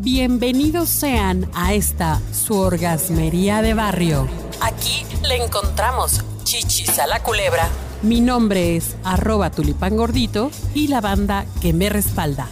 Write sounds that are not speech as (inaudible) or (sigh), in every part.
bienvenidos sean a esta su orgasmería de barrio. Aquí le encontramos chichis a la culebra. Mi nombre es arroba tulipangordito y la banda que me respalda.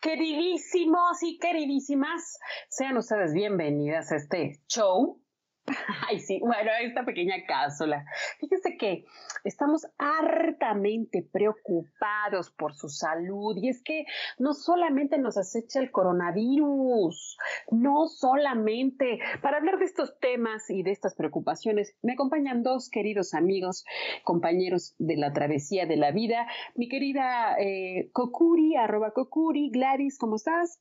Queridísimos y queridísimas, sean ustedes bienvenidas a este show (laughs) Ay, sí, bueno, esta pequeña cápsula. Fíjense que estamos hartamente preocupados por su salud y es que no solamente nos acecha el coronavirus, no solamente para hablar de estos temas y de estas preocupaciones, me acompañan dos queridos amigos, compañeros de la travesía de la vida, mi querida eh, Kokuri, arroba Kokuri, Gladys, ¿cómo estás?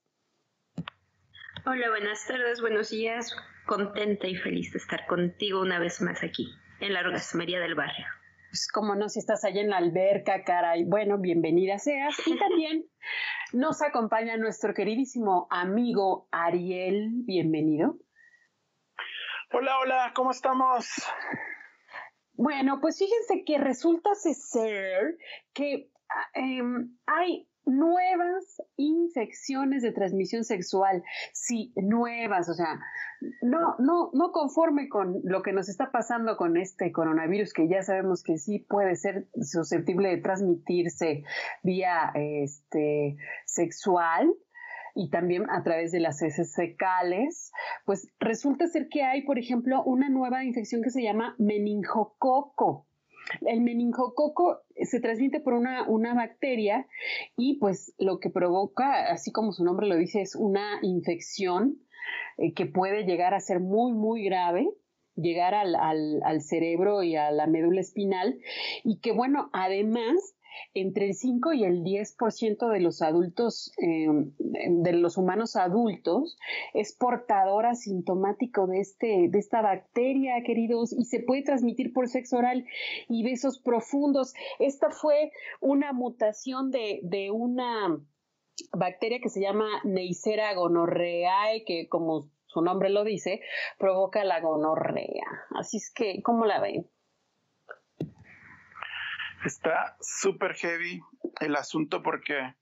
Hola, buenas tardes, buenos días. Contenta y feliz de estar contigo una vez más aquí, en la orgasmería del barrio. Pues como no, si estás allá en la alberca, caray. Bueno, bienvenida seas. Y también (laughs) nos acompaña nuestro queridísimo amigo Ariel. Bienvenido. Hola, hola, ¿cómo estamos? Bueno, pues fíjense que resulta ser que ah, em, hay nuevas infecciones de transmisión sexual, sí, nuevas, o sea, no, no, no conforme con lo que nos está pasando con este coronavirus, que ya sabemos que sí puede ser susceptible de transmitirse vía este, sexual, y también a través de las heces fecales, pues resulta ser que hay, por ejemplo, una nueva infección que se llama meningococo. El meningococo se transmite por una, una, bacteria y pues lo que provoca, así como su nombre lo dice, es una infección eh, que puede llegar a ser muy, muy grave llegar al, al, cerebro y a la médula espinal y que bueno, además entre el 5 y el 10% de los adultos, eh, de los humanos adultos, es portador asintomático de, este, de esta bacteria, queridos, y se puede transmitir por sexo oral y besos profundos. Esta fue una mutación de, de una bacteria que se llama Neisseria gonorreae, que como su nombre lo dice, provoca la gonorrea. Así es que, ¿cómo la ven? Está súper heavy el asunto porque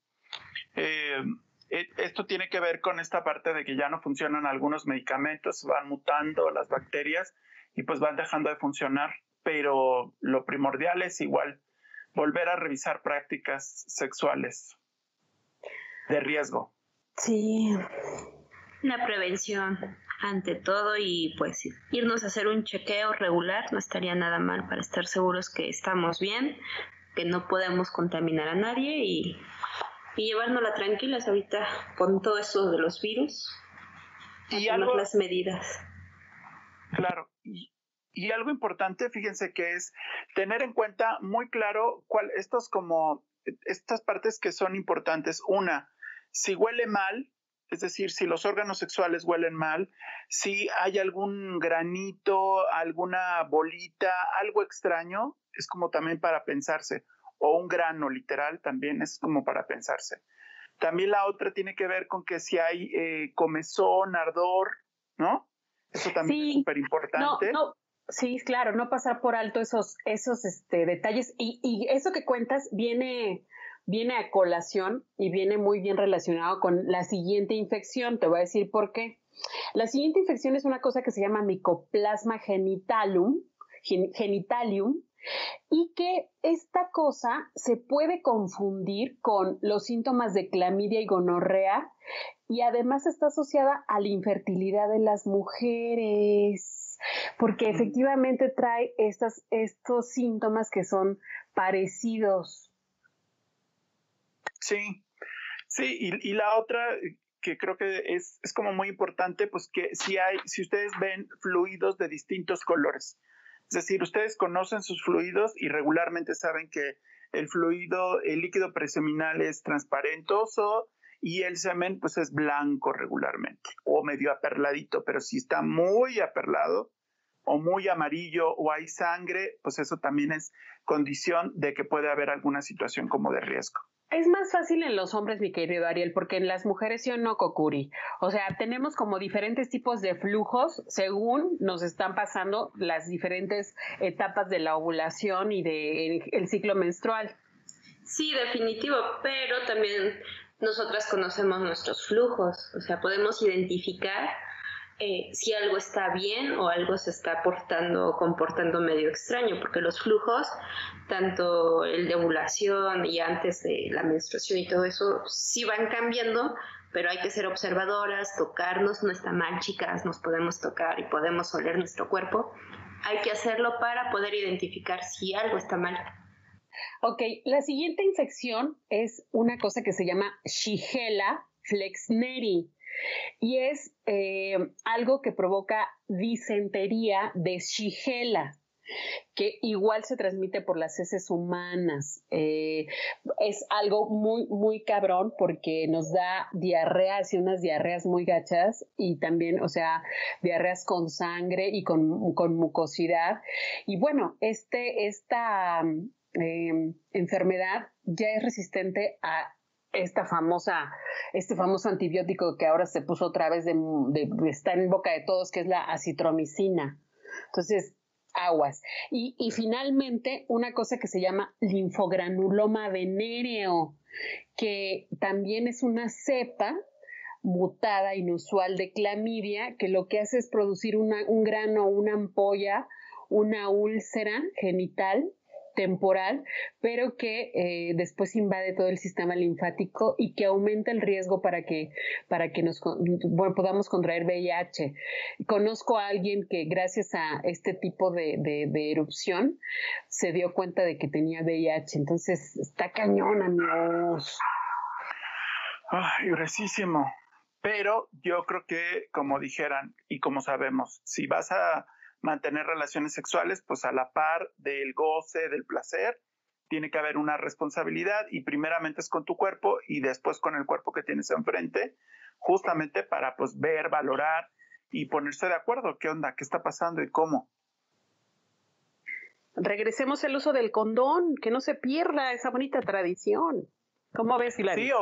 eh, e, esto tiene que ver con esta parte de que ya no funcionan algunos medicamentos, van mutando las bacterias y pues van dejando de funcionar, pero lo primordial es igual volver a revisar prácticas sexuales de riesgo. Sí. La prevención ante todo y pues irnos a hacer un chequeo regular no estaría nada mal para estar seguros que estamos bien, que no podemos contaminar a nadie y, y llevárnosla tranquilas ahorita con todo eso de los virus. Y algo, las medidas. Claro, y, y algo importante, fíjense que es tener en cuenta muy claro cuál estos como estas partes que son importantes. Una, si huele mal, es decir, si los órganos sexuales huelen mal, si hay algún granito, alguna bolita, algo extraño, es como también para pensarse, o un grano literal también es como para pensarse. También la otra tiene que ver con que si hay eh, comezón, ardor, ¿no? Eso también es súper importante. No, no. Sí, claro, no pasar por alto esos, esos este, detalles. Y, y eso que cuentas viene, viene a colación y viene muy bien relacionado con la siguiente infección. Te voy a decir por qué. La siguiente infección es una cosa que se llama Mycoplasma genitalium, genitalium y que esta cosa se puede confundir con los síntomas de clamidia y gonorrea y además está asociada a la infertilidad de las mujeres porque efectivamente trae estas, estos síntomas que son parecidos Sí, sí, y, la otra que creo que es, es, como muy importante, pues que si hay, si ustedes ven fluidos de distintos colores, es decir, ustedes conocen sus fluidos y regularmente saben que el fluido, el líquido preseminal es transparentoso y el semen pues es blanco regularmente o medio aperladito, pero si está muy aperlado o muy amarillo o hay sangre, pues eso también es condición de que puede haber alguna situación como de riesgo. Es más fácil en los hombres, mi querido Ariel, porque en las mujeres yo no cocuri. O sea, tenemos como diferentes tipos de flujos según nos están pasando las diferentes etapas de la ovulación y del el ciclo menstrual. Sí, definitivo, pero también nosotras conocemos nuestros flujos, o sea, podemos identificar eh, si algo está bien o algo se está portando o comportando medio extraño, porque los flujos, tanto el de ovulación y antes de la menstruación y todo eso, sí van cambiando, pero hay que ser observadoras, tocarnos, no está mal, chicas, nos podemos tocar y podemos oler nuestro cuerpo. Hay que hacerlo para poder identificar si algo está mal. Ok, la siguiente infección es una cosa que se llama Shigella flexneri y es eh, algo que provoca disentería de Shigella que igual se transmite por las heces humanas. Eh, es algo muy, muy cabrón porque nos da diarreas y unas diarreas muy gachas y también, o sea, diarreas con sangre y con, mucosidad. Y bueno, este, esta eh, enfermedad ya es resistente a esta famosa, este famoso antibiótico que ahora se puso otra vez de, está en boca de todos, que es la acitromicina. Entonces, aguas. Y, y finalmente, una cosa que se llama linfogranuloma venéreo, que también es una cepa mutada, inusual de clamidia, que lo que hace es producir un grano, una ampolla, una úlcera genital temporal, pero que eh, después invade todo el sistema linfático y que aumenta el riesgo para que, para que nos podamos contraer VIH. Conozco a alguien que gracias a este tipo de, erupción se dio cuenta de que tenía VIH. Entonces, está cañón, amigos. Ay, gruesísimo. Pero yo creo que, como dijeran y como sabemos, si vas a mantener relaciones sexuales, pues a la par del goce, del placer, tiene que haber una responsabilidad y primeramente es con tu cuerpo y después con el cuerpo que tienes enfrente, justamente para pues ver, valorar y ponerse de acuerdo qué onda, qué está pasando y cómo. Regresemos al uso del condón, que no se pierda esa bonita tradición. ¿Cómo ves, Hilary? Sí,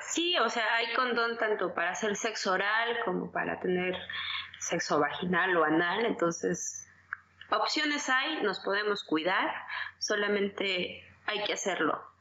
sí, o sea, hay condón tanto para hacer sexo oral como para tener sexo vaginal o anal, entonces opciones hay, nos podemos cuidar, solamente hay que hacerlo